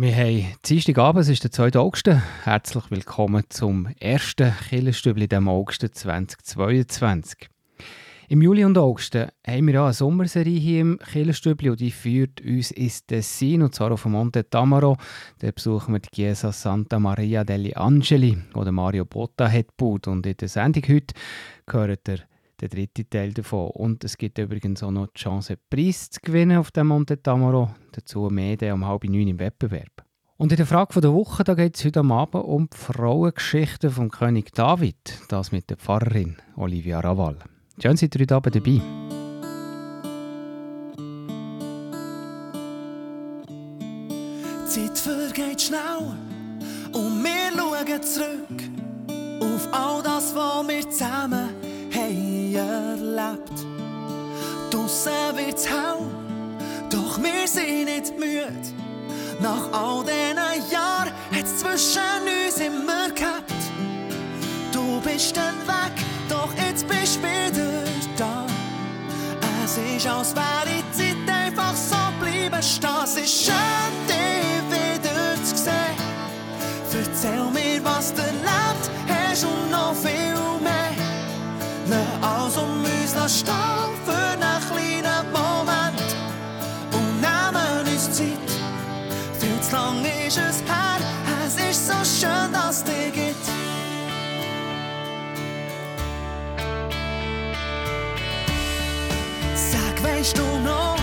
Wir haben Dienstagabend, es ist der 2. August. Herzlich willkommen zum ersten Killerstübli im August 2022. Im Juli und August haben wir eine Sommerserie hier im Killerstübli und die führt uns ins Tessin, und zwar auf Monte Tamaro. Da besuchen wir die Chiesa Santa Maria degli Angeli, wo Mario Botta hat gebaut. Und in der Sendung heute gehört der der dritte Teil davon. Und es gibt übrigens auch noch die Chance, Preis zu gewinnen auf dem Monte Tamaro. Dazu mehr um halb neun im Wettbewerb. Und in der Frage der Woche geht es heute Abend um die Frauengeschichte vom König David. Das mit der Pfarrerin Olivia Raval. Schön, seid ihr heute Abend dabei. Die Zeit vergeht schnell und wir schauen zurück auf all das, was wir zusammen erlebt. Draussen wird's hell, doch wir sind nicht müde. Nach all diesen Jahren hat's zwischen uns immer gehabt. Du bist dann weg, doch jetzt bist du wieder da. Es ist, als wäre die Zeit einfach so bleiben stehen. Es ist schön, dich wieder zu sehen. Erzähl mir, was du erlebt stehen für einen kleinen Moment und nehmen uns Zeit. Viel zu lang ist es her, es ist so schön, dass es dich gibt. Sag, weißt du noch,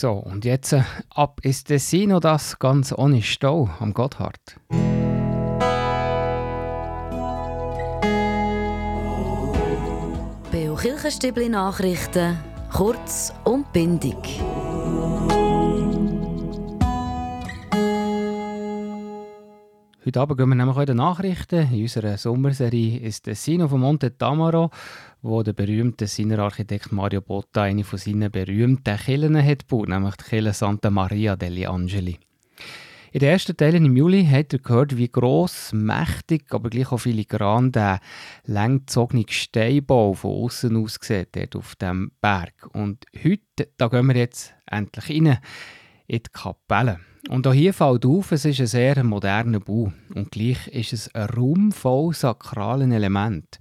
So, und jetzt äh, ab ins Dessino, das ganz ohne Stau am Gotthard. Beo Kirchenstübli Nachrichten, kurz und bindig. Heute Abend gehen wir nämlich den Nachrichten. In unserer Sommerserie ist Dessino von Monte Tamaro wo der berühmte Sinner-Architekt Mario Botta eine von seinen berühmten Kirchen hat gebaut, nämlich die Kirche Santa Maria degli Angeli. In den ersten Teilen im Juli hat er gehört, wie gross, mächtig, aber gleich auch filigran der langgezogene Steinbau von außen aussieht, dort auf dem Berg. Und heute, da gehen wir jetzt endlich rein in die Kapelle. Und auch hier fällt auf, es ist ein sehr moderner Bau. Und gleich ist es ein Raum voll sakralen Elementen.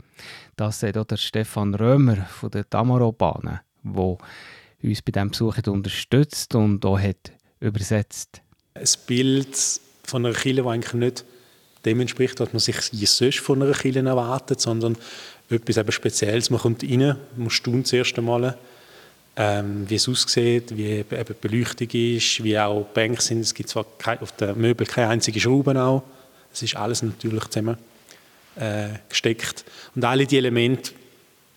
Das sagt auch der Stefan Römer von der Tamaro-Bahnen, der uns bei diesem Besuch unterstützt und auch hat übersetzt. Ein Bild von einer Kirche, die eigentlich nicht dem entspricht, was man sich sonst von einer Kirche erwartet, sondern etwas eben Spezielles. Man kommt rein, man staunt das erste Mal, ähm, wie es aussieht, wie eben die Beleuchtung ist, wie auch die Bänke sind. Es gibt zwar auf den Möbeln keine einzige Schraube. Es ist alles natürlich zusammen äh, gesteckt. Und alle diese Elemente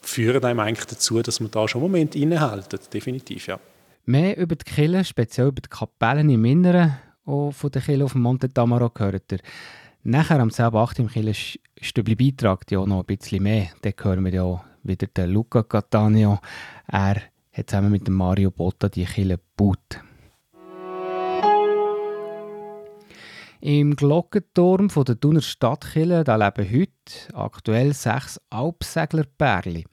führen einem eigentlich dazu, dass man da schon einen Moment innehalten, definitiv, ja. Mehr über die Kille, speziell über die Kapellen im Inneren von der Kille auf dem Monte Tamaro gehört ihr. Nachher am selben 8. im Kille Stübli Beitrag ja noch ein bisschen mehr. Dann hören wir ja wieder den Luca Cattaneo. Er hat zusammen mit Mario Botta die Kille gebaut. Im Glockenturm von der Thuner Stadtkille da leben heute aktuell sechs Alpseglerpärchen.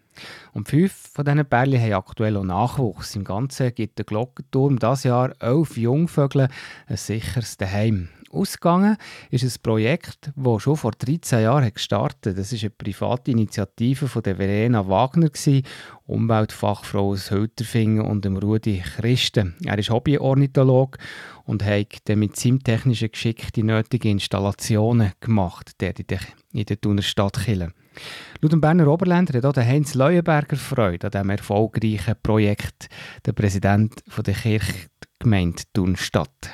Und fünf von diesen Pärchen haben aktuell auch Nachwuchs. Im Ganzen gibt der Glockenturm dieses Jahr elf Jungvögel ein sicheres Heim. Ausgegangen ist ein Projekt, das schon vor 13 Jahren gestartet hat. Das war eine private Initiative von der Verena Wagner, Umweltfachfrau aus Hölterfingen und dem Rudi Christen. Er ist Hobbyornithologe und hat mit seinem technischen Geschick die nötigen Installationen gemacht, der in der Thuner Stadt Chile. Laut dem Berner Oberländer hat auch Heinz Leuenberger Freude an diesem erfolgreichen Projekt, der Präsident der Kirchgemeinde Thunstadt.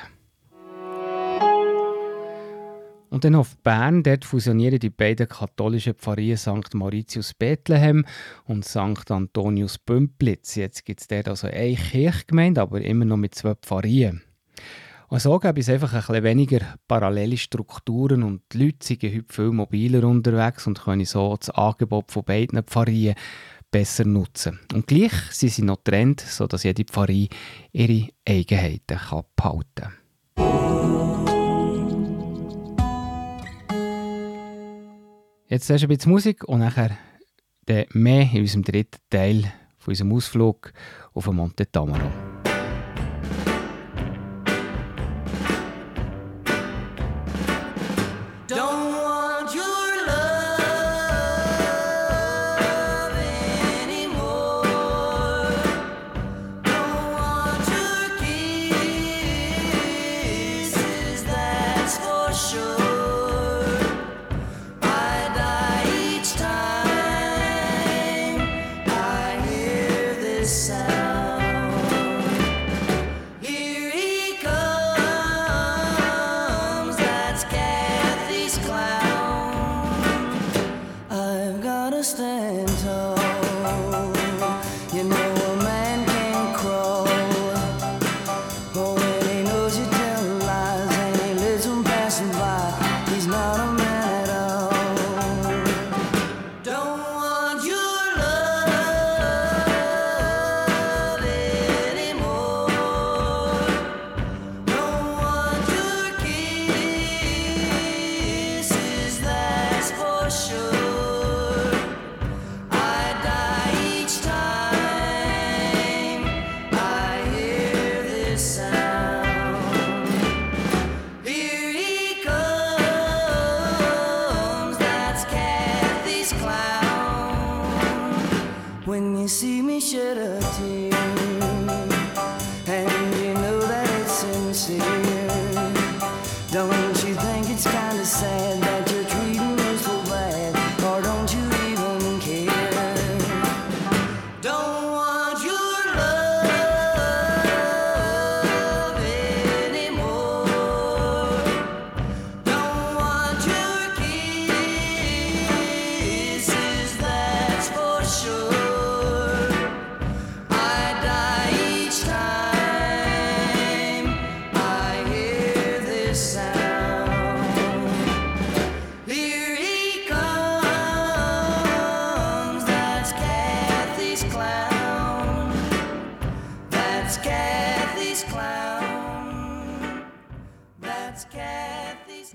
Und dann auf Bern, dort fusionieren die beiden katholischen Pfarrien St. Mauritius Bethlehem und St. Antonius Bümplitz. Jetzt gibt es dort also eine Kirchgemeinde, aber immer noch mit zwei Pfarrien. Und so gibt es einfach ein weniger parallele Strukturen und die Leute sind heute viel mobiler unterwegs und können so das Angebot von beiden Pfarrien besser nutzen. Und gleich sind sie noch getrennt, sodass jede Pfarrie ihre Eigenheiten behalten kann. Jetzt erst ein bisschen Musik und nachher mehr in unserem dritten Teil von unserem Ausflug auf Monte Tamaro. In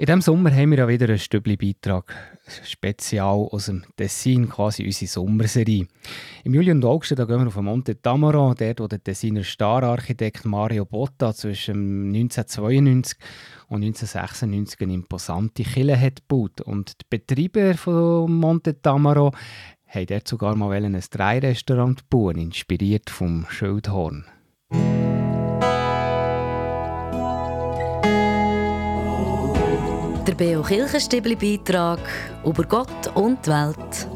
diesem Sommer haben wir ja wieder einen Stübli-Beitrag, spezial aus dem Tessin, quasi unsere Sommerserie. Im Juli und August da gehen wir auf Monte Tamaro, dort wo der Tessiner Stararchitekt Mario Botta zwischen 1992 und 1996 eine imposante Kille hat gebaut. Und die Betreiber von Monte Tamaro haben dort sogar mal ein Dreirestaurant bauen, inspiriert vom Schildhorn. Der Beo Kirchenstibli Beitrag über Gott und die Welt.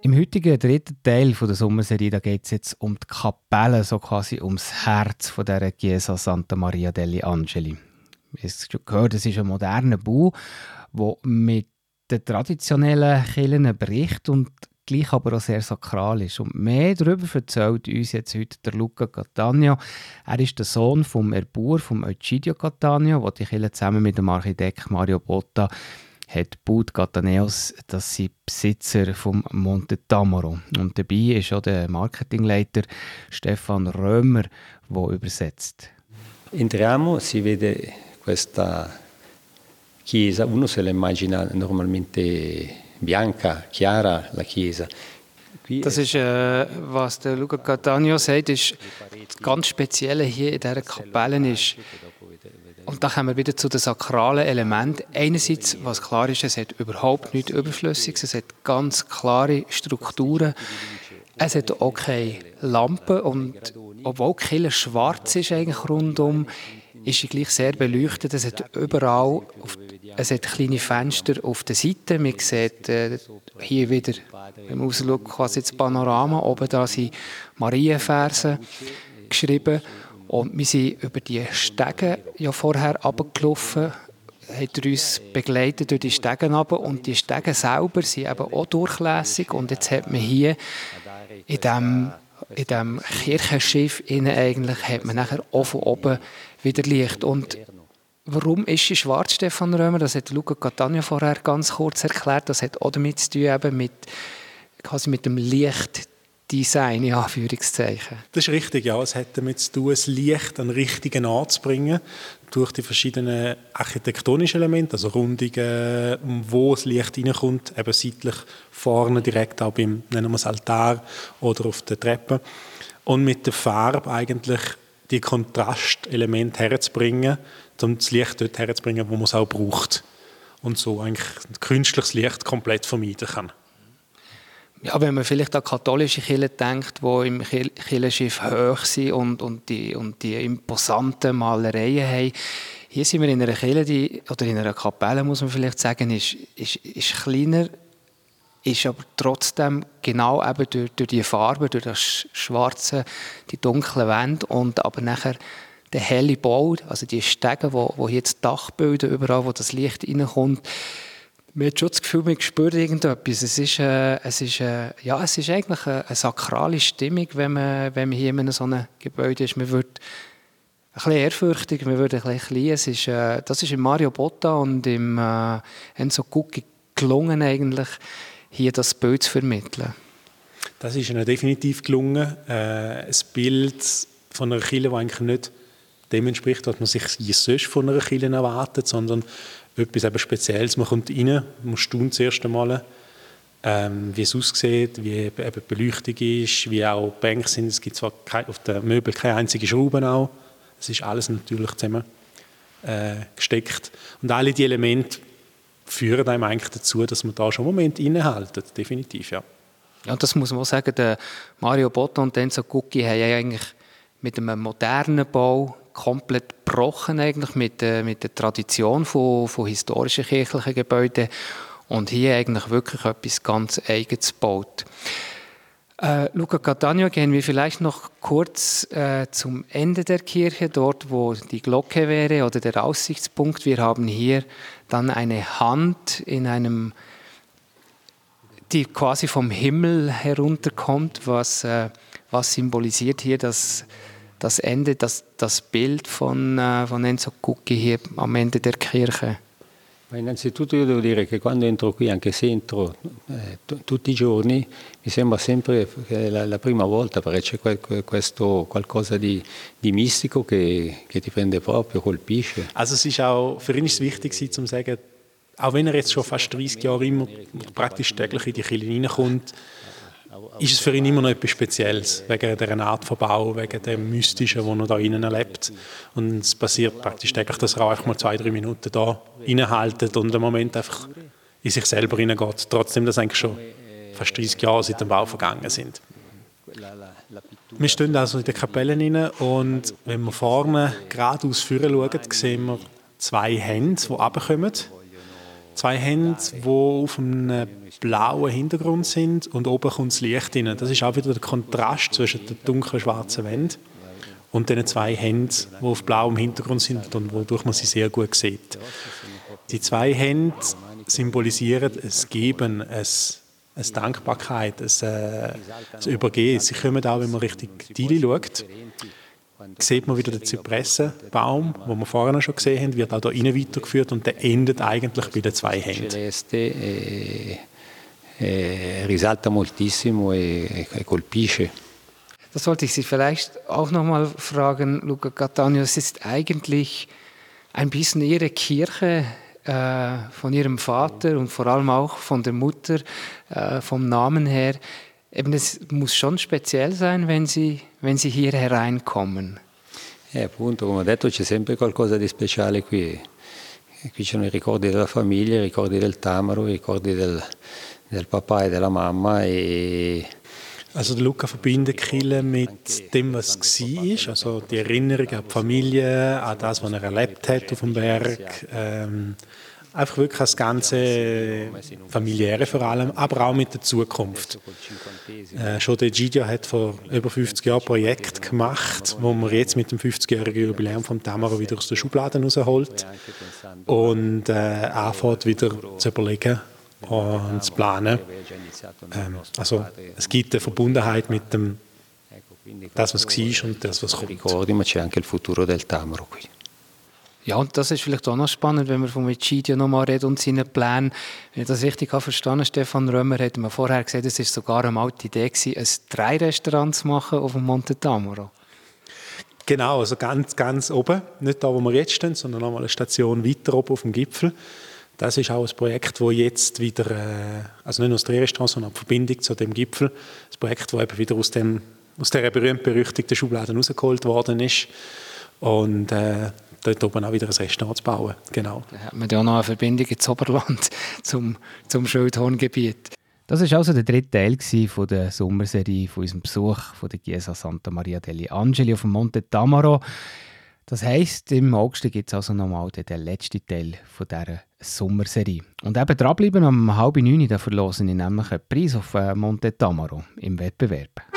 Im heutigen dritten Teil der Sommerserie geht es jetzt um die Kapelle, so quasi ums Herz von der Chiesa Santa Maria degli Angeli. es gehört, es ist ein moderner Bau, der mit den traditionellen Kirchen bricht und gleich aber auch sehr sakral ist. Und mehr darüber erzählt uns jetzt heute der Luca Catania. Er ist der Sohn vom Erbauer, vom Egidio Catania, der die Kirche zusammen mit dem Architekt Mario Botta hat Bud Cataneos, das sind Besitzer vom Monte Tamaro. Und dabei ist auch der Marketingleiter Stefan Römer, der übersetzt. Entriamo, si vede questa chiesa, uno se la immagina normalmente bianca, chiara, la chiesa. Das ist, äh, was der Luca Catania sagt, ist das ganz Spezielle hier in dieser Kapelle ist, und da kommen wir wieder zu den sakralen Elementen. Einerseits, was klar ist, es hat überhaupt nichts Überflüssiges, es hat ganz klare Strukturen. Es hat auch keine Lampen und obwohl Kille schwarz ist eigentlich rundum, ist gleich sehr beleuchtet. Es hat überall, auf, es hat kleine Fenster auf der Seite. Man sieht äh, hier wieder, wenn man quasi das Panorama. Oben da sind Marienversen geschrieben. Und wir sind über die Stege ja vorher runtergelaufen, hat uns begleitet durch die Stege runter. Und die Stege selber sind eben auch durchlässig. Und jetzt hat man hier in diesem in dem Kirchenschiff innen eigentlich hat man nachher auch von oben wieder Licht. Und warum ist sie schwarz, Stefan Römer? Das hat Luca Catania vorher ganz kurz erklärt. Das hat auch damit zu tun, eben mit, quasi mit dem Licht Design, in Anführungszeichen. Das ist richtig, ja. Es hat damit zu tun, das Licht an den richtigen Ort zu bringen, durch die verschiedenen architektonischen Elemente, also Rundungen, wo das Licht reinkommt, eben seitlich vorne direkt auch beim, nennen wir es Altar oder auf der Treppe. Und mit der Farbe eigentlich die Kontrastelemente herzubringen, um das Licht dort herzubringen, wo man es auch braucht. Und so eigentlich künstliches Licht komplett vermeiden kann. Ja, wenn man vielleicht an katholische Kirchen denkt, die im Kirchenschiff hoch sind und, und, die, und die imposanten Malereien haben, hier sind wir in einer Kirche, die, oder in einer Kapelle, muss man vielleicht sagen, ist, ist, ist kleiner, ist aber trotzdem genau eben durch, durch die Farbe, durch das Schwarze, die dunkle Wände und aber nachher der helle Bau, also die Stege, wo, wo das Dach bilden, überall, wo das Licht reinkommt, man hat schon das Gefühl, man spürt irgendetwas. Es ist, äh, es ist, äh, ja, es ist eigentlich eine, eine, sakrale Stimmung, wenn man, wenn man hier in so einem Gebäude ist. Man wird ein bisschen ehrfürchtig, man wird ein bisschen klein. Es ist, äh, das ist im Mario Botta und im äh, Enzo Gucci gelungen, eigentlich, hier das Bild zu vermitteln. Das ist ihnen definitiv gelungen. Äh, ein Bild von einer Kirche, die eigentlich nicht dem entspricht, was man sich sonst von einer Kirche erwartet, sondern etwas eben Spezielles. Man kommt rein, man staunt das erste Mal, ähm, wie es aussieht, wie eben die Beleuchtung ist, wie auch die Bänke sind. Es gibt zwar auf den Möbeln keine einzige Schraube. Es ist alles natürlich zusammen äh, gesteckt. Und alle diese Elemente führen einem eigentlich dazu, dass man da schon einen Moment innehaltet, definitiv, ja. Ja, das muss man auch sagen, der Mario Botta und Enzo Gucci haben eigentlich mit einem modernen Bau komplett gebrochen eigentlich mit, äh, mit der Tradition von, von historischen kirchlichen Gebäuden und hier eigentlich wirklich etwas ganz Eigenes gebaut. Äh, Luca Catania, gehen wir vielleicht noch kurz äh, zum Ende der Kirche, dort wo die Glocke wäre oder der Aussichtspunkt. Wir haben hier dann eine Hand in einem, die quasi vom Himmel herunterkommt, was, äh, was symbolisiert hier das das Ende, das, das Bild von, äh, von Enzo Cucchi hier am Ende der Kirche? Ma innanzitutto io devo dire che quando entro qui, anche se entro eh, tutti i giorni, mi sembra sempre la, la prima volta perché c'è questo qualcosa di, di mistico che, che, ti prende proprio, colpisce. Also es ist auch, für ihn ist es wichtig zu sagen, auch wenn er jetzt schon fast 30 Jahre immer praktisch täglich in die Kirche reinkommt, ist es für ihn immer noch etwas Spezielles, wegen der Art von Bau, wegen dem Mystischen, das er da innen erlebt. Und es passiert praktisch täglich, dass er auch mal zwei, drei Minuten da innehaltet und einen Moment einfach in sich selber hineingeht, trotzdem, dass eigentlich schon fast 30 Jahre seit dem Bau vergangen sind. Wir stehen also in der Kapelle rein und wenn wir vorne geradeaus führen schauen, sehen wir zwei Hände, die runterkommen. Zwei Hände, die auf einem blauen Hintergrund sind und oben kommt das Licht rein. Das ist auch wieder der Kontrast zwischen der dunklen schwarzen Wand und dann zwei Hände, die auf blauem Hintergrund sind und wodurch man sie sehr gut sieht. Die zwei Hände symbolisieren es Geben, es eine Dankbarkeit, ein, äh, ein Übergehen. Sie kommen auch, wenn man richtig Dili schaut, sieht man wieder den Zypressenbaum, den wir vorher schon gesehen haben, wird auch da rein weitergeführt und der endet eigentlich bei den zwei Händen. Eh, eh, risalta moltissimo e, e colpisce. Das sollte ich Sie vielleicht auch noch mal fragen, Luca Cattaneo. Es ist eigentlich ein bisschen Ihre Kirche, äh, von ihrem Vater und vor allem auch von der Mutter, äh, vom Namen her. Eben, es muss schon speziell sein, wenn sie, wenn sie hier hereinkommen. Eh, appunto, come ho detto, c'è sempre qualcosa di speciale qui. Qui ci sono i ricordi della famiglia, i ricordi del Tamaro, i ricordi del, del papà e della mamma e also der Luca verbindet Kille mit dem, was war, also die Erinnerung an die Familie, an das, was er erlebt hat auf dem Berg. Ähm, einfach wirklich das ganze familiäre vor allem, aber auch mit der Zukunft. Äh, schon der Gidio hat vor über 50 Jahren ein Projekt gemacht, wo man jetzt mit dem 50-jährigen Jubiläum vom Tamaro wieder aus den Schubladen rausholt und äh, anfängt wieder zu überlegen, und zu planen. Ähm, also es gibt eine Verbundenheit mit dem, das, was war und das, was kommt. Ricordi, ma c'è anche il futuro del Tamaro qui. Ja, und das ist vielleicht auch noch spannend, wenn wir von Egidio nochmal reden und seinen Plänen. Wenn ich das richtig habe verstanden Stefan Römer hat mir vorher gesagt, es ist sogar eine alte Idee gewesen, ein drei Restaurant zu machen auf dem Monte Tamaro. Genau, also ganz, ganz oben, nicht da, wo wir jetzt stehen, sondern nochmal eine Station weiter oben auf dem Gipfel. Das ist auch ein Projekt, wo jetzt wieder, äh, also nicht nur das Drehrestaurant, sondern die Verbindung zu dem Gipfel, das Projekt, wo eben wieder aus, dem, aus dieser berühmt-berüchtigten Schublade rausgeholt worden ist. Und äh, dort oben auch wieder ein Restaurant zu bauen. Genau. Da hat man ja noch eine Verbindung ins Oberland zum, zum Schildhorngebiet. Das war also der dritte Teil von der Sommerserie von unserem Besuch von der Chiesa Santa Maria degli Angeli auf dem Monte Tamaro. Das heisst, im August gibt es also nochmal den letzten Teil von dieser Sommerserie. Und eben dranbleiben, um halb neun, da verlosen ich nämlich einen Preis auf äh, Monte Tamaro im Wettbewerb.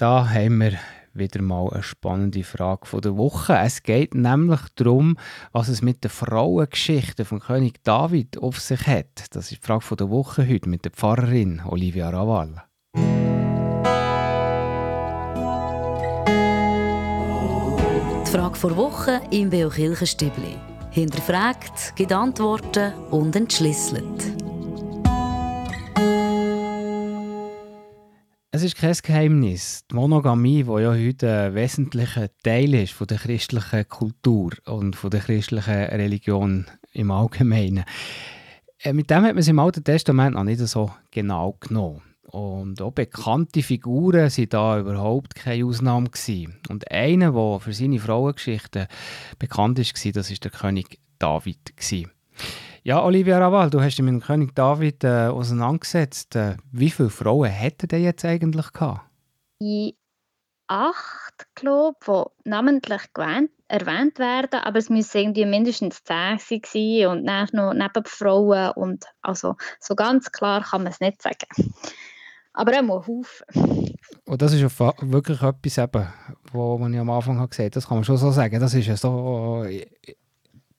Da haben wir wieder mal eine spannende Frage von der Woche. Es geht nämlich darum, was es mit der Frauengeschichte von König David auf sich hat. Das ist die Frage von der Woche heute mit der Pfarrerin Olivia Raval. Die Frage vor Woche im Beo Kirchenstübli. Hinterfragt, gibt Antworten und entschlüsselt. Es ist kein Geheimnis. Die Monogamie, die ja heute ein wesentlicher Teil ist von der christlichen Kultur und von der christlichen Religion im Allgemeinen. Äh, mit dem hat man es im Alten Testament noch nicht so genau genommen. Und auch bekannte Figuren waren da überhaupt keine Ausnahme. Gewesen. Und einer, der für seine Frauengeschichte bekannt war, das war der König David. Gewesen. Ja, Olivia Raval, du hast dich mit dem König David äh, auseinandergesetzt. Äh, wie viele Frauen hätte er jetzt eigentlich gehabt? Die acht, glaube die namentlich gewähnt, erwähnt werden, aber es müssen irgendwie mindestens zehn sein und dann noch neben Frauen und also so ganz klar kann man es nicht sagen. Aber er muss Haufen. Und das ist wirklich etwas, eben, wo man ja am Anfang gesagt habe, das kann man schon so sagen. Das ist ja so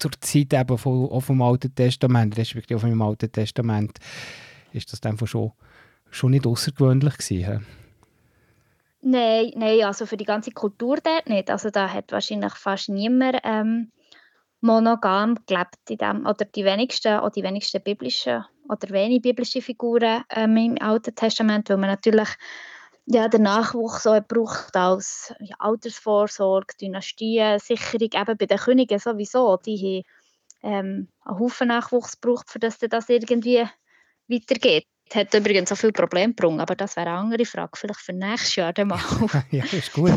zur Zeit eben von, auch vom Alten Testament, respektive auch vom Alten Testament, ist das dann schon, schon nicht außergewöhnlich gewesen. Nein, nein, also für die ganze Kultur dort nicht. Also da hat wahrscheinlich fast niemand ähm, monogam gelebt in dem, oder die wenigsten, oder die wenigsten biblischen oder wenig biblische Figuren ähm, im Alten Testament, weil man natürlich ja, der Nachwuchs auch braucht als ja, Altersvorsorge, Dynastien, Sicherung, eben bei den Königen sowieso. Die haben ähm, einen Haufen Nachwuchs gebraucht, für das das irgendwie weitergeht. Hat übrigens auch viele Probleme gebracht, aber das wäre eine andere Frage, vielleicht für nächstes Jahr dann mal. ja, ist gut.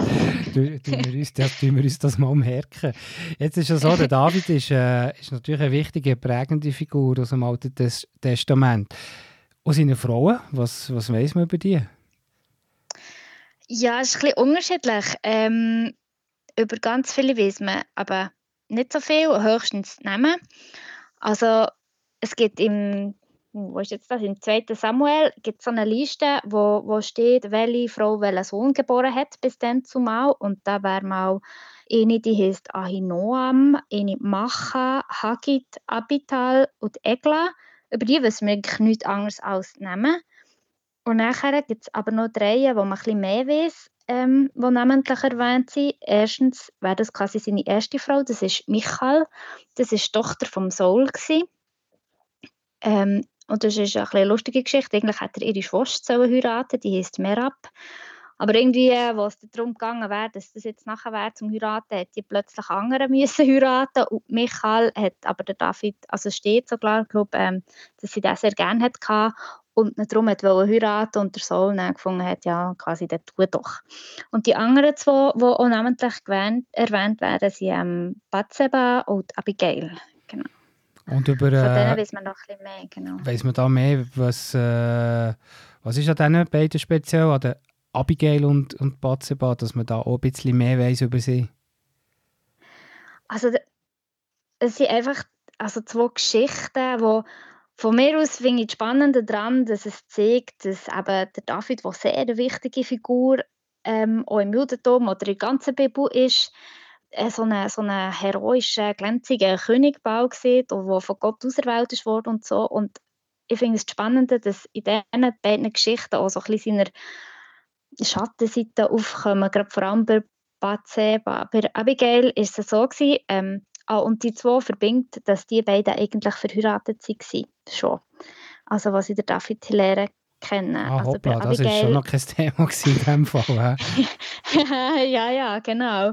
tun, wir uns, das, tun wir uns das mal merken. Jetzt ist es so, der David ist, äh, ist natürlich eine wichtige, prägende Figur aus dem Alten Testament. Und seine Frauen, was, was weiß man über die? Ja, es ist ein bisschen unterschiedlich. Ähm, über ganz viele weiß man aber nicht so viel, höchstens Namen. Also es gibt im, wo ist jetzt das, im 2. Samuel gibt so eine Liste, wo, wo steht, welche Frau welchen Sohn geboren hat bis dann zumal. Und da wäre mal eine, die heißt Ahinoam, eine Macha, Hagit, Abital und Egla. Über die wissen wir eigentlich nichts anderes als Namen. Und nachher gibt es aber noch drei, wo man ein mehr weiß, ähm, die namentlich erwähnt sind. Erstens wäre das quasi seine erste Frau, das ist Michael. Das die Tochter vom Saul. Ähm, und das ist eine lustige Geschichte. Eigentlich hat er ihre Schwester heiraten die heißt Merab. Aber irgendwie, äh, wo es darum gegangen wäre, dass das jetzt nachher wäre zum Heiraten, hätte die plötzlich andere müssen heiraten und Michael hat aber der David, also steht so klar, glaube, ähm, dass sie das sehr gerne hatte und ihn darum wollte heiraten und der dann gefunden hat, ja, quasi, der tut doch. Und die anderen zwei, die auch namentlich gewähnt, erwähnt werden, sind ähm, Bathseba und Abigail. Genau. Und über, äh, Von denen weiß man noch ein bisschen mehr, genau. Weiss man da mehr, was, äh, was ist an diesen beiden speziell, an der Abigail und, und Bathseba, dass man da auch ein bisschen mehr weiß über sie? Also, es sind einfach also zwei Geschichten, die von mir aus finde ich das Spannende daran, dass es zeigt, dass eben der David, der sehr eine wichtige Figur ähm, auch im Judentum oder in der ganzen Bibel ist, äh, so einen so eine heroischen, glänzigen Königbau sieht, der von Gott auserwählt worden und so. Und ich finde es spannend, dass in diesen beiden Geschichten auch so ein bisschen seiner Schattenseite aufkommen, gerade vor allem bei Bathseba. Bei Abigail war es so, gewesen, ähm, Ah, und die zwei verbindet, dass die beiden eigentlich verheiratet waren. Schon. Also, was ich der David Hilaire kennen. Ah, also hoppla, das war schon noch kein Thema in dem Fall. ja, ja, genau.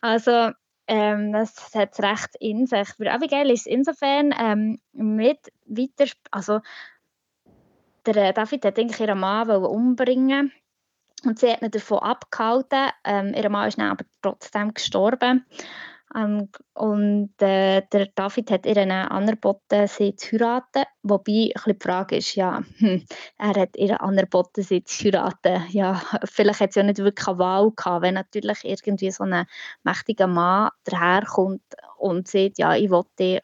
Also, ähm, das hat es recht in sich. Für Abigail ist insofern ähm, mit weiter, also der David hat eigentlich ihren Mann umbringen und sie hat ihn davon abgehalten. Ähm, ihr Mann ist dann aber trotzdem gestorben. Ähm, und äh, der David hat ihr angeboten, sie zu heiraten. Wobei ein die Frage ist, ja, hm, er hat ihr angeboten, sie zu heiraten. Ja, vielleicht hat sie ja nicht wirklich eine Wahl gehabt, wenn natürlich irgendwie so ein mächtiger Mann daherkommt und sagt, ja, ich dich,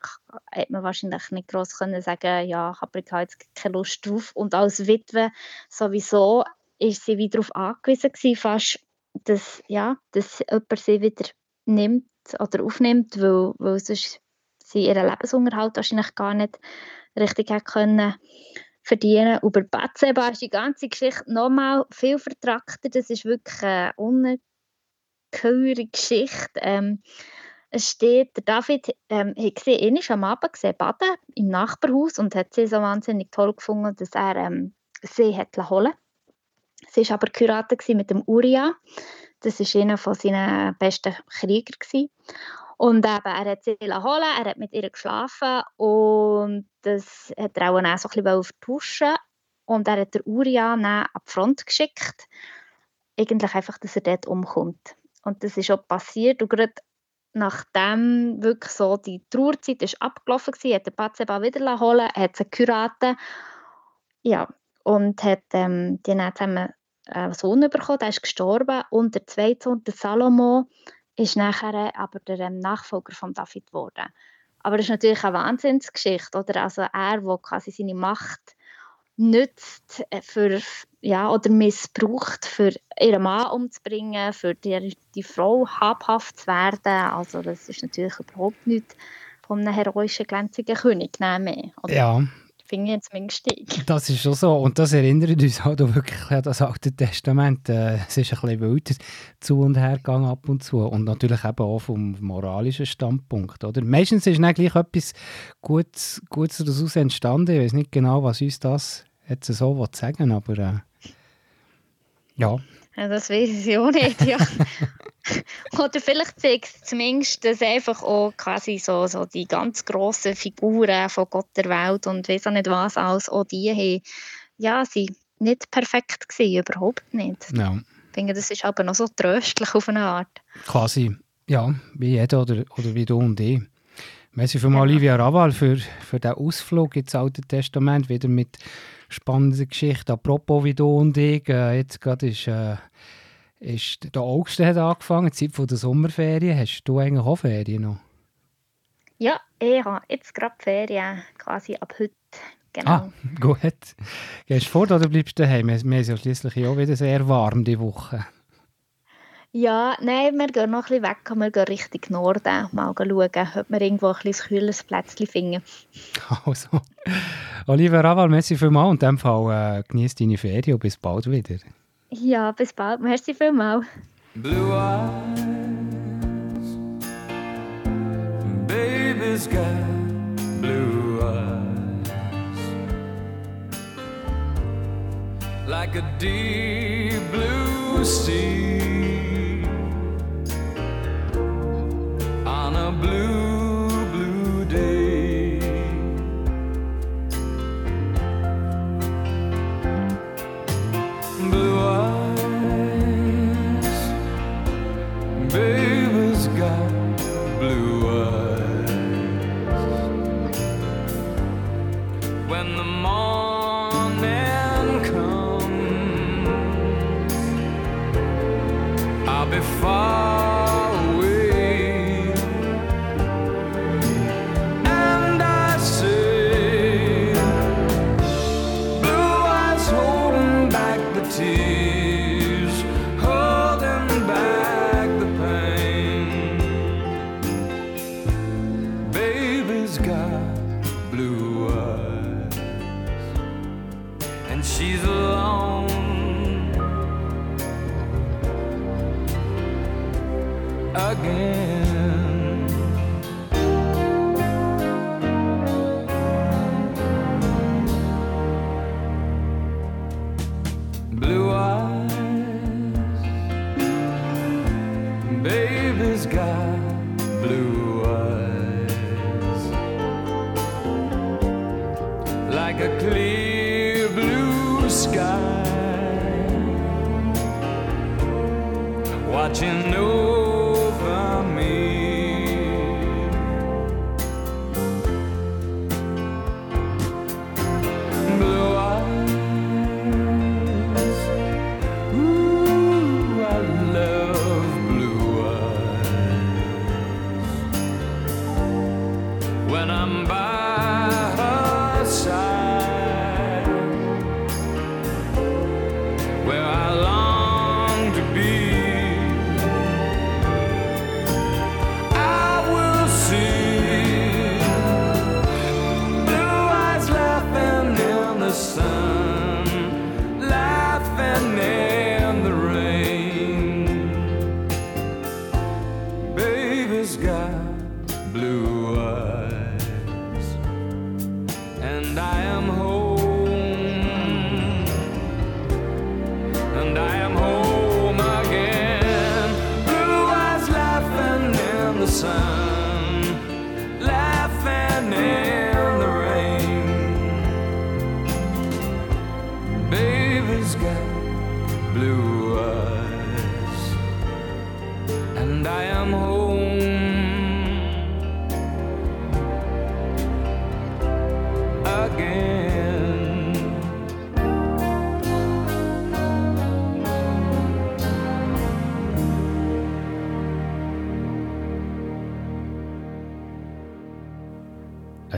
hätte man wahrscheinlich nicht groß können sagen, ja, ich habe jetzt keine Lust drauf. Und als Witwe sowieso ist sie wieder darauf angewiesen gewesen, fast, dass, ja, dass jemand sie wieder nimmt oder aufnimmt, weil, weil sonst sie ihren Lebensunterhalt wahrscheinlich gar nicht richtig können verdienen. Und bei Batseba ist die ganze Geschichte nochmal viel vertrackter. Das ist wirklich eine ungeheure Geschichte. Ähm, es steht, der David ähm, hat gesehen, er am Abend gesehen, baden im Nachbarhaus und hat sie so wahnsinnig toll gefunden, dass er ähm, sie hat holen Sie war aber geheiratet mit dem Uria. Das war einer von seinen besten Krieger. Und eben, er hat sie holen, er hat mit ihr geschlafen und das hat er auch, auch so ein bisschen vertuschen. Und er hat der Uria an die Front geschickt. Eigentlich einfach, dass er dort umkommt. Und das ist auch passiert. Und gerade nachdem wirklich so die Trauerzeit ist abgelaufen war, hat der Patzeba wieder holen, hat sie geheiratet. Ja, und hat ähm, die dann zusammen einen Sohn bekommen, der ist gestorben und der zweite Sohn, der Salomo, ist nachher aber der ähm, Nachfolger von David geworden. Aber das ist natürlich eine Wahnsinnsgeschichte, oder? Also er, der quasi seine Macht nützt äh, für, ja, oder missbraucht, für ihren Mann umzubringen, für die, die Frau habhaft zu werden. Also das ist natürlich überhaupt nicht von einem heroischen, glänzigen König mehr. Oder? Ja, finde ich jetzt Mingstieg. Das ist schon so. Und das erinnert uns halt auch wirklich an das Alte Testament. Äh, es ist ein bisschen wild zu und her gegangen ab und zu. Und natürlich eben auch vom moralischen Standpunkt. Oder? Meistens ist eigentlich etwas Gutes, daraus entstanden. Ich weiß nicht genau, was uns das jetzt so sagen aber äh, ja. Ja. Das weiß ich auch nicht, ja. Oder vielleicht zeigt es zumindest, dass einfach auch quasi so, so die ganz grossen Figuren von Gott der Welt und weiß auch nicht was alles, auch die haben, ja, sind nicht perfekt gewesen, überhaupt nicht. Ja. Ich finde, das ist aber noch so tröstlich auf eine Art. Quasi, ja, wie jeder oder, oder wie du und ich. Merci für ja. Olivia Raval für, für den Ausflug ins Alte Testament, wieder mit spannenden Geschichten. Apropos wie du und ich, äh, jetzt gerade ist... Äh, ist, der August hat angefangen, die Zeit der Sommerferien. Hast du eigentlich auch Ferien noch? Ja, ich habe jetzt gerade Ferien, quasi ab heute. Genau. Ah, gut. Gehst du fort oder bleibst du daheim? Wir, wir sind ja schließlich auch wieder sehr warm diese Woche. Ja, nein, wir gehen noch ein bisschen weg, wir gehen Richtung Norden, mal schauen, ob wir irgendwo ein bisschen kühles Plätzchen finden. Also, Oliver Raval, merci vielmals und in dem Fall äh, genieß deine Ferien und bis bald wieder. Ja, bis bald. Merci vielmals. Blue eyes, baby's got blue eyes like a deep blue sea blue. blue eyes. And she's alone again.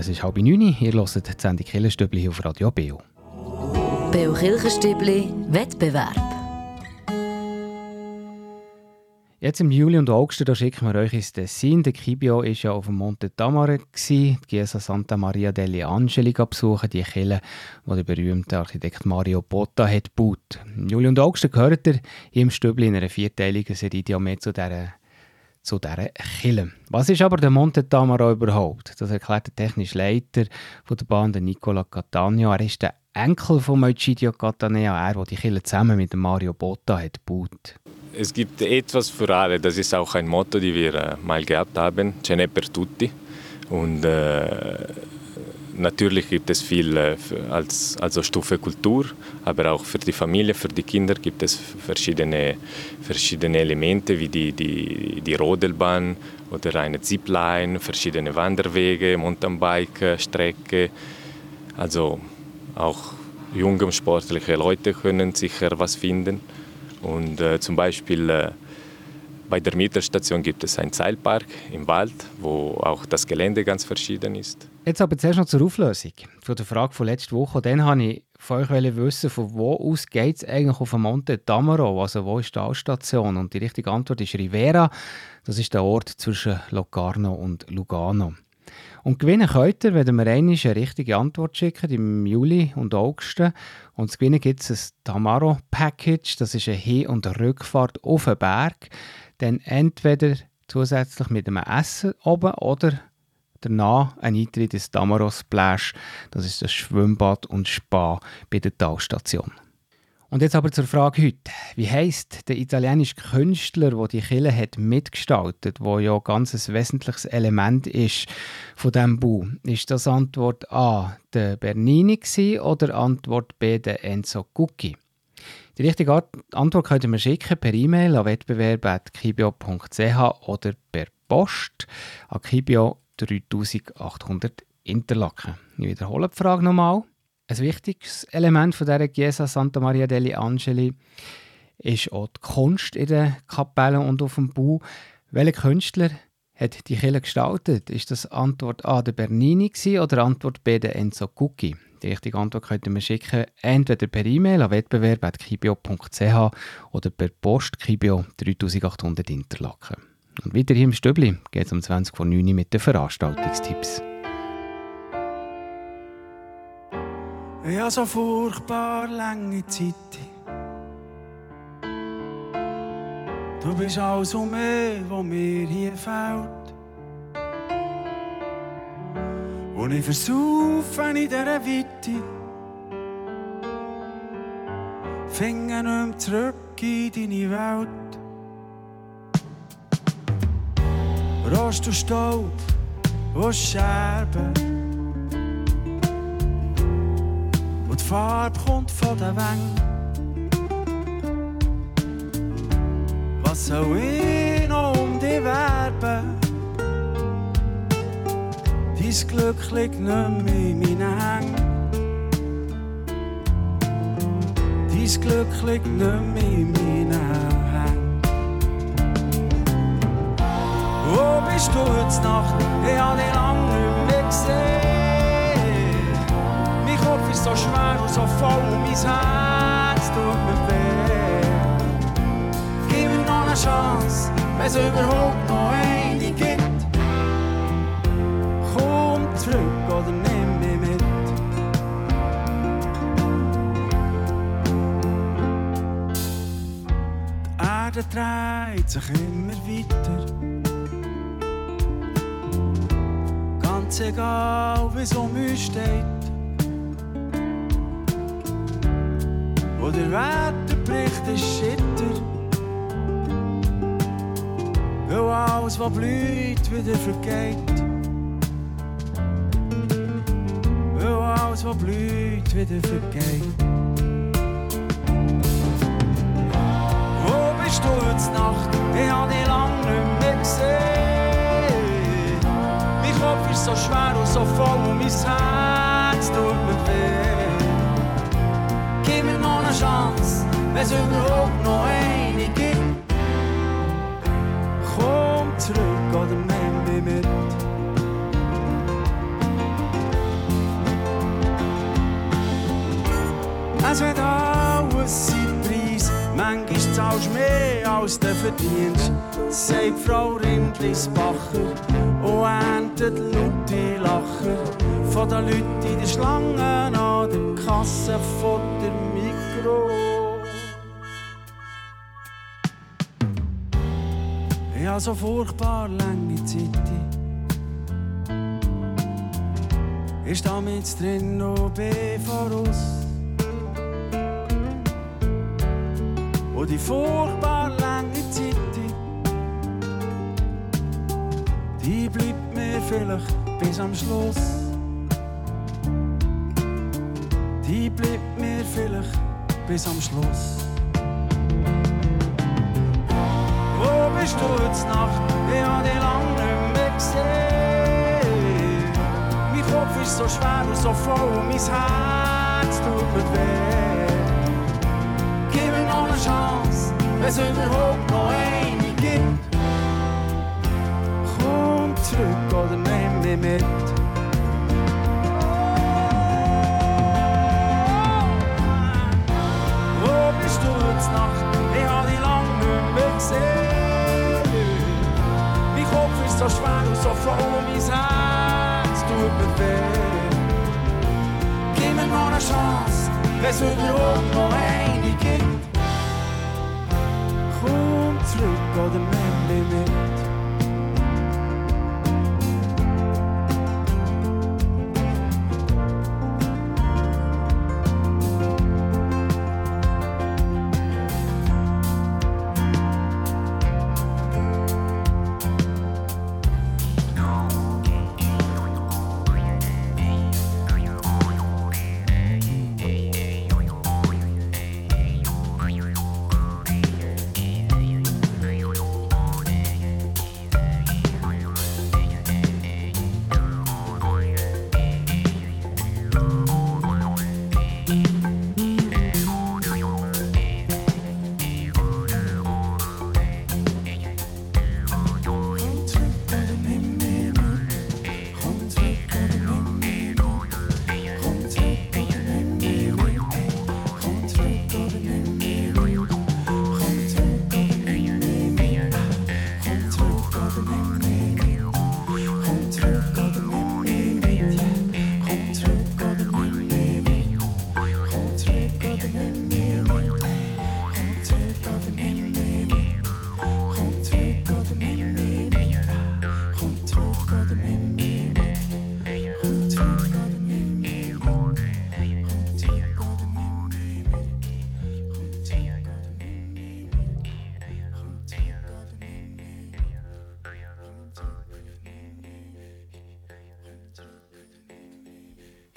Es ist halb neun, ihr hört die Sendung Killenstübli auf Radio Beo. Beo Kirchenstübli Wettbewerb. Jetzt im Juli und August da schicken wir euch ins Tessin. Der Kibio war ja auf dem Monte Tamare, die Chiesa Santa Maria degli Angeli besuchen, die Kirche, die der berühmte Architekt Mario Botta hat gebaut. Im Juli und August gehört er im Stübli in einer vierteiligen Serie mehr zu dieser zu dieser Kille. Was ist aber der Monte Tamaro überhaupt? Das erklärt der technische Leiter der Bahn, der Nicola Catania. Er ist der Enkel von Egidio Catania, er, der die Kille zusammen mit Mario Botta hat gebaut. Es gibt etwas für alle, das ist auch ein Motto, das wir äh, mal gehabt haben, Ce n'è per tutti. Und äh, natürlich gibt es viel äh, als also Stufe Kultur, aber auch für die Familie, für die Kinder gibt es verschiedene, verschiedene Elemente wie die, die, die Rodelbahn oder eine Zipline, verschiedene Wanderwege, Mountainbike-Strecke. Also auch junge sportliche Leute können sicher was finden. Und äh, zum Beispiel äh, bei der Mittelstation gibt es einen Seilpark im Wald, wo auch das Gelände ganz verschieden ist. Jetzt aber zuerst noch zur Auflösung. Zu der Frage von letzter Woche. Dann wollte ich von euch wissen, von wo aus geht es eigentlich auf Monte Tamaro? Also wo ist die Ausstation? Und die richtige Antwort ist Rivera. Das ist der Ort zwischen Locarno und Lugano. Und gewinnen könnt ihr, wenn ihr mir eine richtige Antwort schickt im Juli und August. Und zu gewinnen gibt es ein Tamaro-Package. Das ist eine Hin- und Rückfahrt auf den Berg. Dann entweder zusätzlich mit einem Essen oben oder danach ein Eintritt ins Tamaro Splash. Das ist das Schwimmbad und Spa bei der Talstation. Und jetzt aber zur Frage heute. Wie heißt der italienische Künstler, der die Kille hat mitgestaltet, wo ja ganz ein wesentliches Element ist von diesem Bau? Ist das Antwort A der Bernini oder Antwort B der Enzo Gucci? Die richtige Antwort könnt ihr mir schicken per E-Mail an wettbewerb.kibio.ch oder per Post an Kibio 3800 Interlaken. Ich wiederhole die Frage nochmal. Ein wichtiges Element von dieser Chiesa Santa Maria degli Angeli ist auch die Kunst in den Kapellen und auf dem Bau. Welcher Künstler hat die Kirche gestaltet? Ist das Antwort A der Bernini oder Antwort B der Enzo Gucci? Die richtige Antwort könnt ihr mir schicken, entweder per E-Mail an wettbewerb.kibio.ch oder per Post Kibio 3800 Interlaken. Und weiter hier im Stübli geht es um 20 vor 9 mit den Veranstaltungstipps. Habe so furchtbar lange Zeit. Du bist alles um mich, was mir hier fehlt. Und ich versaufe in dieser Weite. Nicht mehr zurück in deine Welt. Rost und Staub und Scherben. Und die Farbe kommt von den Wängen. Was soll ich Dein Glück liegt nicht mehr in meinen Hängen. Dein Glück liegt nicht mehr in meinen Hängen. Wo bist du heute Nacht? Ich habe dich lange nicht mehr gesehen. Mein Kopf ist so schwer und so voll und mein Herz tut mir weh. Gib mir noch eine Chance, wenn es überhaupt noch eine gibt. Nimm mich mit. Die Erde dreht sich immer weiter. Ganz egal, wie es um uns steht. Wo der Wetterbericht ist schitter. Weil alles, was blüht, wieder vergeht. alles wat bloeit wieder vergeht. Wo bist du jetzt Nacht? Ich hab dich lang nicht mehr gesehen. Mein Kopf ist so schwer und so voll und mein Herz tut mir weh. Gib mir noch eine Chance, wenn es überhaupt noch eine gibt. Komm zurück oder nimm mich mit. Es wird alles sein Preis, manchmal zahlst du mehr als du verdienst, sagt Frau Rindlisbacher und erntet laute Lacher von den Leuten in der Schlange an der Kasse von der Mikro. Habe so furchtbar lange Zeit. Ich stehe mit drin und bin voraus. Die furchtbar lange Zeit, die bleibt mir vielleicht bis am Schluss. Die bleibt mir vielleicht bis am Schluss. Wo bist du jetzt Nacht? Ich hab dich lang nicht mehr gesehen. Mein Kopf ist so schwer und so voll und mein Herz tut mir weh. Wenn es überhaupt noch eine gibt. Komm zurück oder nimm mich mit. Nacht? Ich hab dich lang nicht mehr gesehen. Mein Kopf ist so schwer und so voll und mein Herz tut mir weh. Gib mir noch eine Chance, wenn es überhaupt noch eine gibt. Komm zurück oder nimm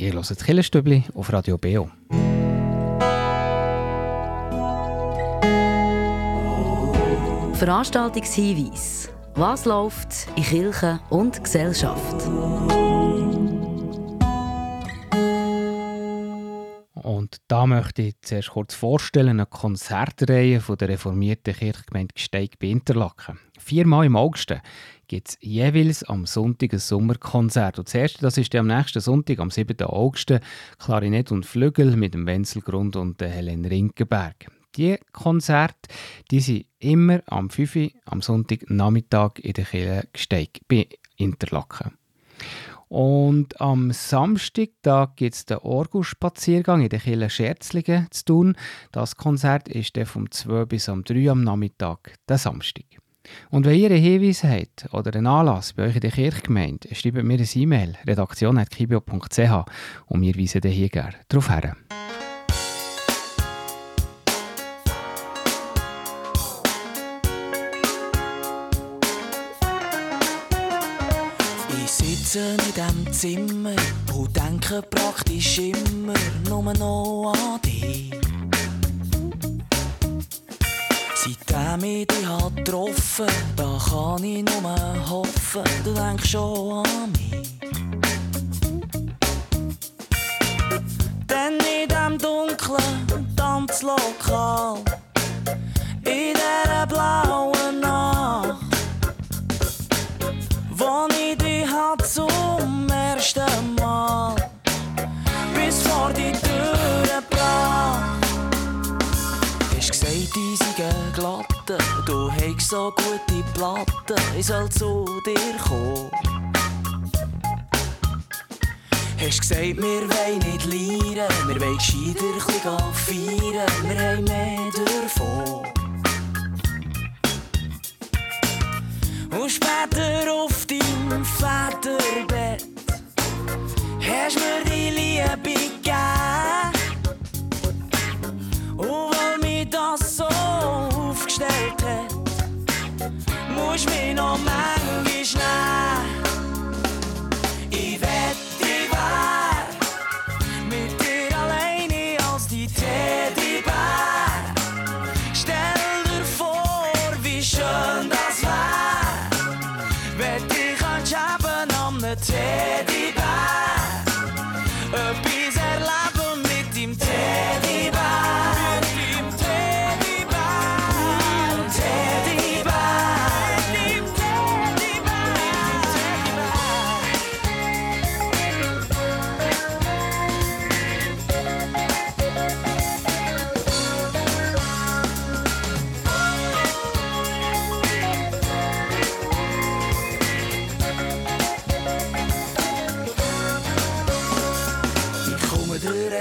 Ihr hört das Killerstübli auf Radio Beo. Veranstaltungshinweis. Was läuft in Kirche und Gesellschaft? Da möchte ich zuerst kurz vorstellen, eine Konzertreihe von der reformierten Kirchgemeinde Gsteig bei Interlaken. Viermal im August gibt es jeweils am Sonntag ein Sommerkonzert. Und das erste, das ist am nächsten Sonntag, am 7. August, Klarinett und Flügel mit dem Wenzel Grund und der Helen Rinkenberg. Die Konzerte die sind immer am 5. Uhr am Sonntagnachmittag in der Kirche Gsteig bei Interlaken. Und am Samstag gibt es den Orgelspaziergang in der Kirche Scherzlingen zu tun. Das Konzert ist dann vom 2 bis am 3 am Nachmittag, der Samstag. Und wenn ihr einen Hinweis habt oder einen Anlass bei euch in der Kirchgemeinde, schreibt mir eine E-Mail, redaktion.kibio.ch und wir weisen hier gerne darauf hin. sitzen in diesem Zimmer und denken praktisch immer nur noch an dich. Seitdem ich dich hat getroffen, da kann ich nur hoffen, du denkst schon an mich. Denn in dem dunklen Tanzlokal so gute Platten, ich soll zu dir kommen. Hast gesagt, wir wollen nicht leiden, wir wollen gescheiter ein feiern, wir haben mehr davon. Und später auf deinem Väterbett hast mir die Liebe gegeben. Und weil mich das so musst mich noch manchmal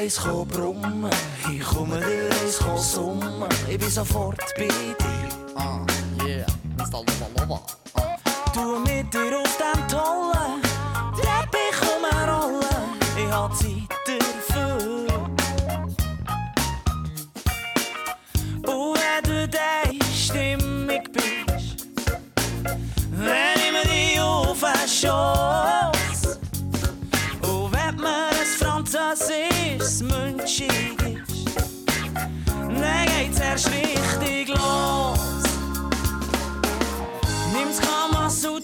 dir eins brummen, ich komme dir eins summen, ich bin sofort bei dir. Ah, yeah, Mr. Lova Lova. Du mit dir auf dem tollen Teppich rumrollen, ich hab Zeit dafür. Und wenn du deine Stimmung bist, wenn ich mir die auf Münchig ist, dann geht's erst richtig los. Nimm's Kamasutra ab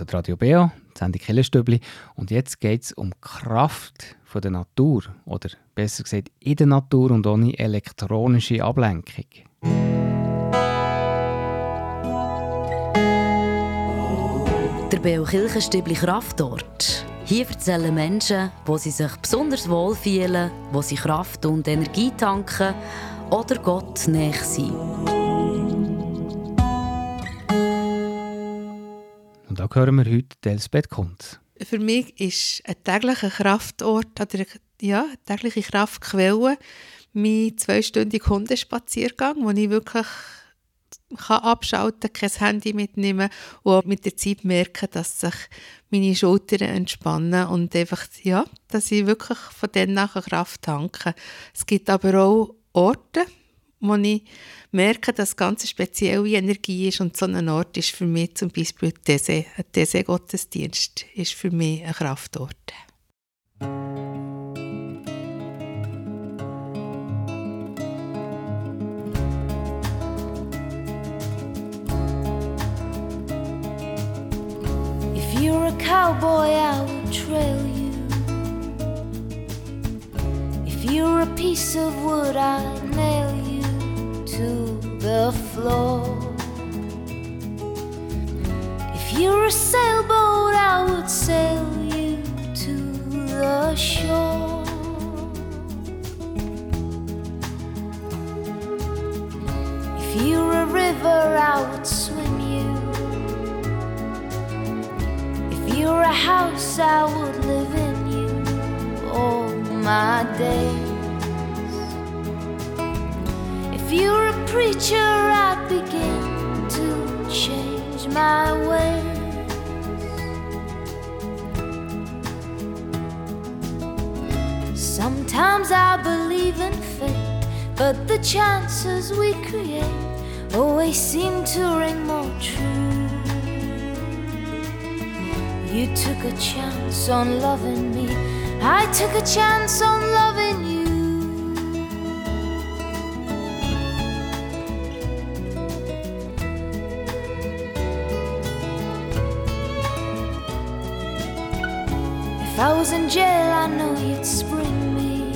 Hört Radio Beo, die Sendung Killerstübli. Und jetzt geht es um Kraft von der Natur. Oder besser gesagt, in der Natur und ohne elektronische Ablenkung. Der Beo Kirchenstübli Kraftort. Hier erzählen Menschen, wo sie sich besonders wohl fühlen, wo sie Kraft und Energie tanken oder Gott näher sind. Und da hören wir heute Elsbeth Kunz. Für mich ist ein täglicher Kraftort oder ja, eine tägliche Kraftquelle mein zweistündiger Hundespaziergang, wo ich wirklich kann abschalten kann, kein Handy mitnehmen und auch mit der Zeit merken, dass sich meine Schultern entspannen und einfach, ja, dass ich wirklich von denen nachher Kraft tanke. Es gibt aber auch Orte, wo ich merke, dass es ganz spezielle Energie ist und so ein Ort ist für mich zum Beispiel diese, diese Gottesdienst ist für mich ein Kraftort. If you're a cowboy, I would trail you. If you're a piece of wood, I'd nail you. To the floor. If you're a sailboat, I would sail you to the shore. If you're a river, I would swim you. If you're a house, I would live in you all my days. If you were a preacher, I'd begin to change my ways. Sometimes I believe in fate, but the chances we create always seem to ring more true. You took a chance on loving me, I took a chance on I was in jail, I know you'd spring me.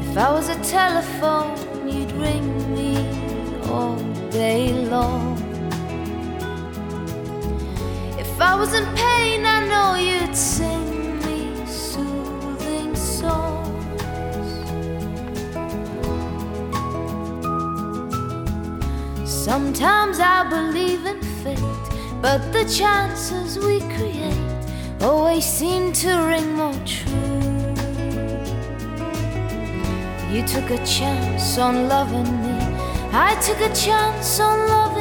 If I was a telephone, you'd ring me all day long. If I was in pain, I know you'd sing me soothing songs. Sometimes I believe in fate, but the chances we create always seem to ring more true. You took a chance on loving me, I took a chance on loving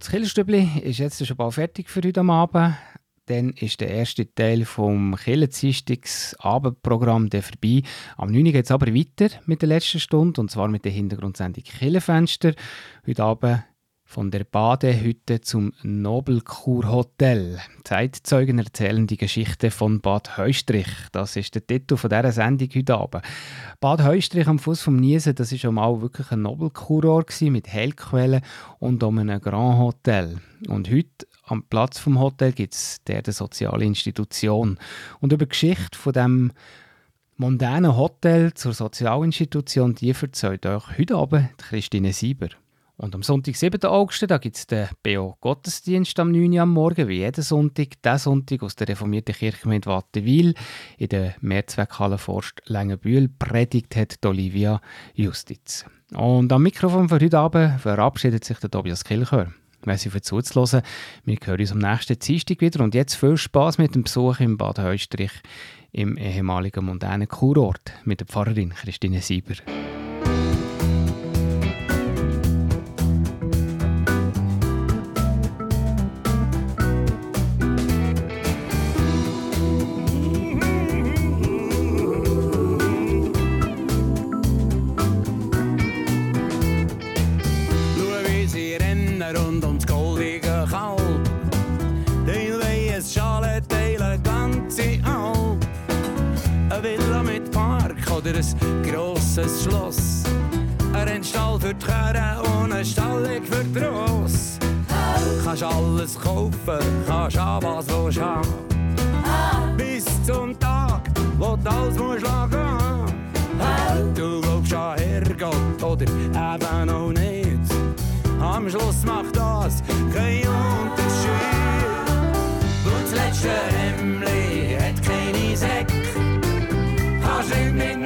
das Killerstübli ist jetzt schon bald fertig für heute Abend. Dann ist der erste Teil vom Killerdienstags-Abendprogramm dann vorbei. Am 9. geht es aber weiter mit der letzten Stunde, und zwar mit der Hintergrundsendung Killerfenster. Heute Abend von der Badehütte zum Nobelkurhotel. Zeitzeugen erzählen die Geschichte von Bad Heustrich. Das ist der Titel von dieser Sendung heute Abend. Bad Heustrich am Fuß vom Niesen, das ist mal wirklich ein Nobelkurort mit Heilquellen und um einem Grand Hotel. Und heute am Platz vom Hotel gibt es der eine soziale Institution. Und über die Geschichte von dem mondänen Hotel zur Sozialinstitution, die erzählt euch heute Abend Christine Sieber. Und am Sonntag, 7. August, da gibt es den BO Gottesdienst am 9. Uhr am Morgen, wie jeden Sonntag. Diesen Sonntag aus der reformierten Kirchgemeinde Wattenwil in der Mehrzweckhalle Forst Längenbühl predigt hat Olivia Justiz. Und am Mikrofon für heute Abend verabschiedet sich der Tobias Kilchör. Merci für zuzuhören. Wir hören uns am nächsten Dienstag wieder. Und jetzt viel Spaß mit dem Besuch im Bad Heustrich im ehemaligen mondänen Kurort mit der Pfarrerin Christine Sieber. Oder ein grosses Schloss. Ein Stall für die Chöre und ein Stallig für die Ross. Kannst alles kaufen, kannst haben, was willst haben. Bis zum Tag, wo du alles musst lassen. Du glaubst an Herrgott oder eben noch nicht. Am Schluss macht das keinen Unterschied. Und das letzte Hemmli hat keine Säcke. Kannst nicht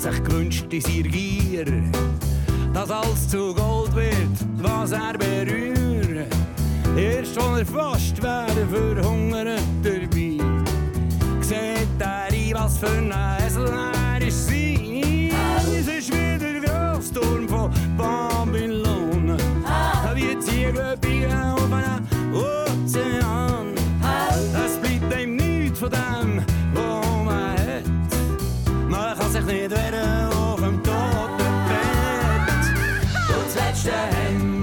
sich gewünscht in seiner Gier, dass alles zu Gold wird, was er berührt. Erst als er fast wäre verhungert dabei, sieht er ein, was für ein Esel er ist sein. Es ist wie der Grossturm von Babylon, wie Ziegelbier auf einem Ozean. Es bleibt ihm nichts von dem, was man hat. Man kann sich nicht wehren auf dem toten Bett. Und das letzte Hemd